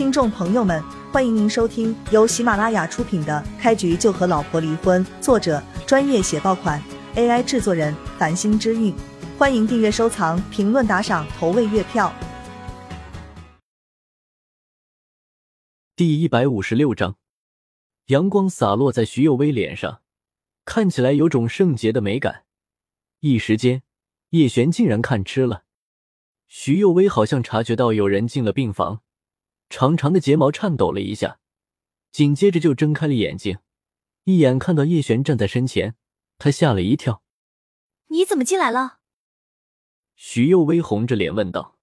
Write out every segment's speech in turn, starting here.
听众朋友们，欢迎您收听由喜马拉雅出品的《开局就和老婆离婚》，作者专业写爆款，AI 制作人繁星之韵。欢迎订阅、收藏、评论、打赏、投喂月票。第一百五十六章，阳光洒落在徐幼薇脸上，看起来有种圣洁的美感。一时间，叶璇竟然看痴了。徐幼薇好像察觉到有人进了病房，长长的睫毛颤抖了一下，紧接着就睁开了眼睛，一眼看到叶璇站在身前，他吓了一跳：“你怎么进来了？”徐幼薇红着脸问道。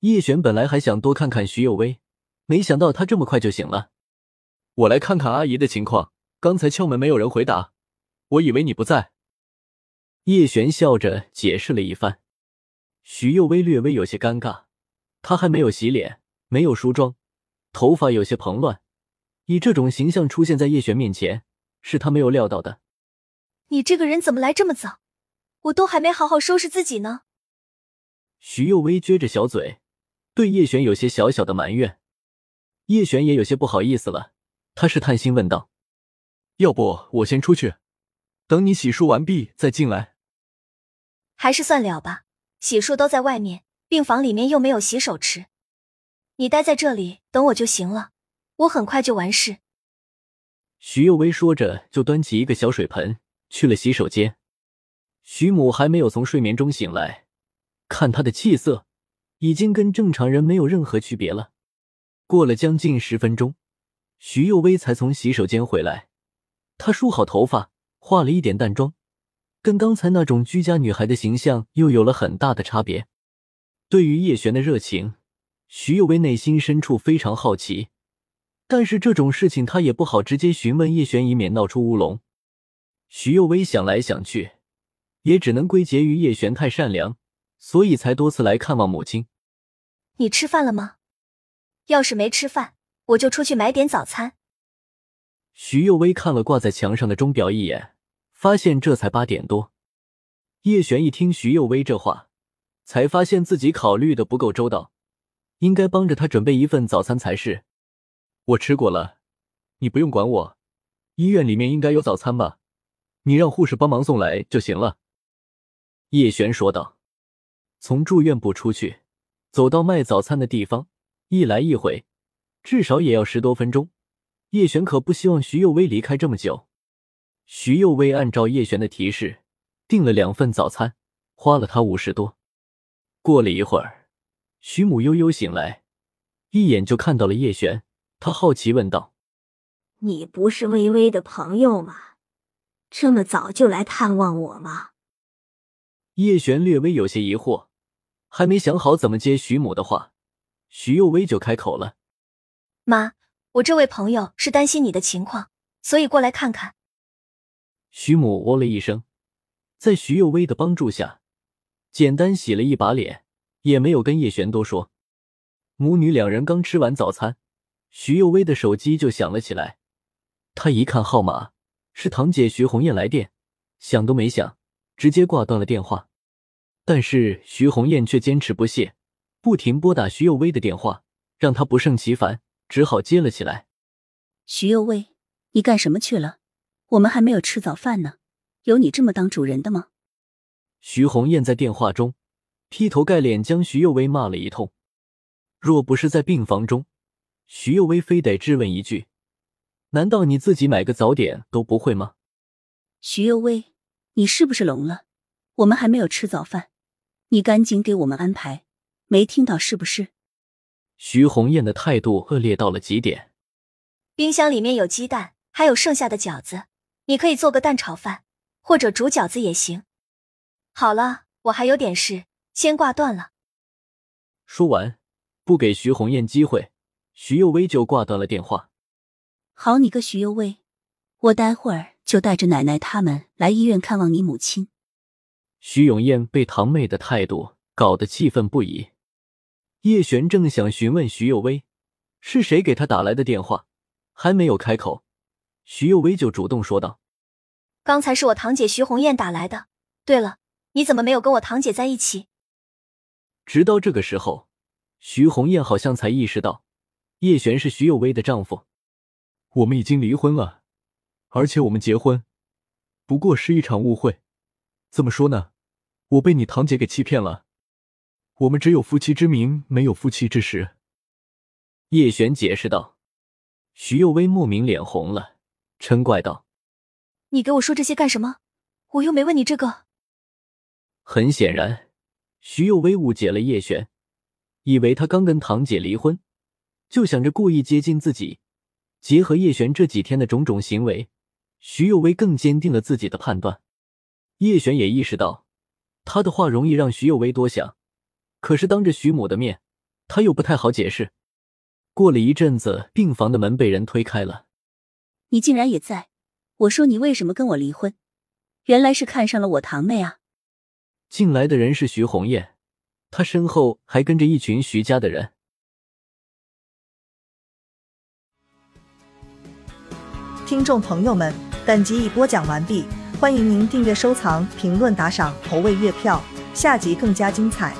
叶璇本来还想多看看徐幼薇，没想到她这么快就醒了。我来看看阿姨的情况，刚才敲门没有人回答，我以为你不在。叶璇笑着解释了一番。徐幼薇略微有些尴尬，她还没有洗脸，没有梳妆，头发有些蓬乱，以这种形象出现在叶璇面前，是他没有料到的。你这个人怎么来这么早？我都还没好好收拾自己呢。徐幼薇撅着小嘴，对叶璇有些小小的埋怨。叶璇也有些不好意思了，他试探性问道：“要不我先出去，等你洗漱完毕再进来？”还是算了吧。洗漱都在外面，病房里面又没有洗手池，你待在这里等我就行了，我很快就完事。徐幼薇说着，就端起一个小水盆去了洗手间。徐母还没有从睡眠中醒来，看她的气色，已经跟正常人没有任何区别了。过了将近十分钟，徐幼薇才从洗手间回来，她梳好头发，化了一点淡妆。跟刚才那种居家女孩的形象又有了很大的差别。对于叶璇的热情，徐幼薇内心深处非常好奇，但是这种事情他也不好直接询问叶璇，以免闹出乌龙。徐幼薇想来想去，也只能归结于叶璇太善良，所以才多次来看望母亲。你吃饭了吗？要是没吃饭，我就出去买点早餐。徐幼薇看了挂在墙上的钟表一眼。发现这才八点多，叶璇一听徐幼薇这话，才发现自己考虑的不够周到，应该帮着他准备一份早餐才是。我吃过了，你不用管我。医院里面应该有早餐吧？你让护士帮忙送来就行了。叶璇说道。从住院部出去，走到卖早餐的地方，一来一回，至少也要十多分钟。叶璇可不希望徐幼薇离开这么久。徐幼薇按照叶璇的提示订了两份早餐，花了他五十多。过了一会儿，徐母悠悠醒来，一眼就看到了叶璇，她好奇问道：“你不是微微的朋友吗？这么早就来探望我吗？”叶璇略微有些疑惑，还没想好怎么接徐母的话，徐幼薇就开口了：“妈，我这位朋友是担心你的情况，所以过来看看。”徐母哦了一声，在徐幼薇的帮助下，简单洗了一把脸，也没有跟叶璇多说。母女两人刚吃完早餐，徐幼薇的手机就响了起来。她一看号码，是堂姐徐红艳来电，想都没想，直接挂断了电话。但是徐红艳却坚持不懈，不停拨打徐幼薇的电话，让她不胜其烦，只好接了起来。徐幼薇，你干什么去了？我们还没有吃早饭呢，有你这么当主人的吗？徐红艳在电话中劈头盖脸将徐幼薇骂了一通。若不是在病房中，徐幼薇非得质问一句：“难道你自己买个早点都不会吗？”徐幼薇，你是不是聋了？我们还没有吃早饭，你赶紧给我们安排，没听到是不是？徐红艳的态度恶劣到了极点。冰箱里面有鸡蛋，还有剩下的饺子。你可以做个蛋炒饭，或者煮饺子也行。好了，我还有点事，先挂断了。说完，不给徐红艳机会，徐幼薇就挂断了电话。好你个徐幼薇，我待会儿就带着奶奶他们来医院看望你母亲。徐永艳被堂妹的态度搞得气愤不已。叶璇正想询问徐幼薇是谁给他打来的电话，还没有开口。徐幼薇就主动说道：“刚才是我堂姐徐红艳打来的。对了，你怎么没有跟我堂姐在一起？”直到这个时候，徐红艳好像才意识到，叶璇是徐有为的丈夫，我们已经离婚了，而且我们结婚不过是一场误会。怎么说呢？我被你堂姐给欺骗了。我们只有夫妻之名，没有夫妻之实。叶璇解释道。徐幼薇莫名脸红了，嗔怪道：“你给我说这些干什么？我又没问你这个。”很显然，徐幼薇误解了叶璇，以为他刚跟堂姐离婚，就想着故意接近自己。结合叶璇这几天的种种行为，徐幼薇更坚定了自己的判断。叶璇也意识到，他的话容易让徐幼薇多想，可是当着徐母的面，他又不太好解释。过了一阵子，病房的门被人推开了。你竟然也在！我说你为什么跟我离婚？原来是看上了我堂妹啊！进来的人是徐红艳，她身后还跟着一群徐家的人。听众朋友们，本集已播讲完毕，欢迎您订阅、收藏、评论、打赏、投喂月票，下集更加精彩。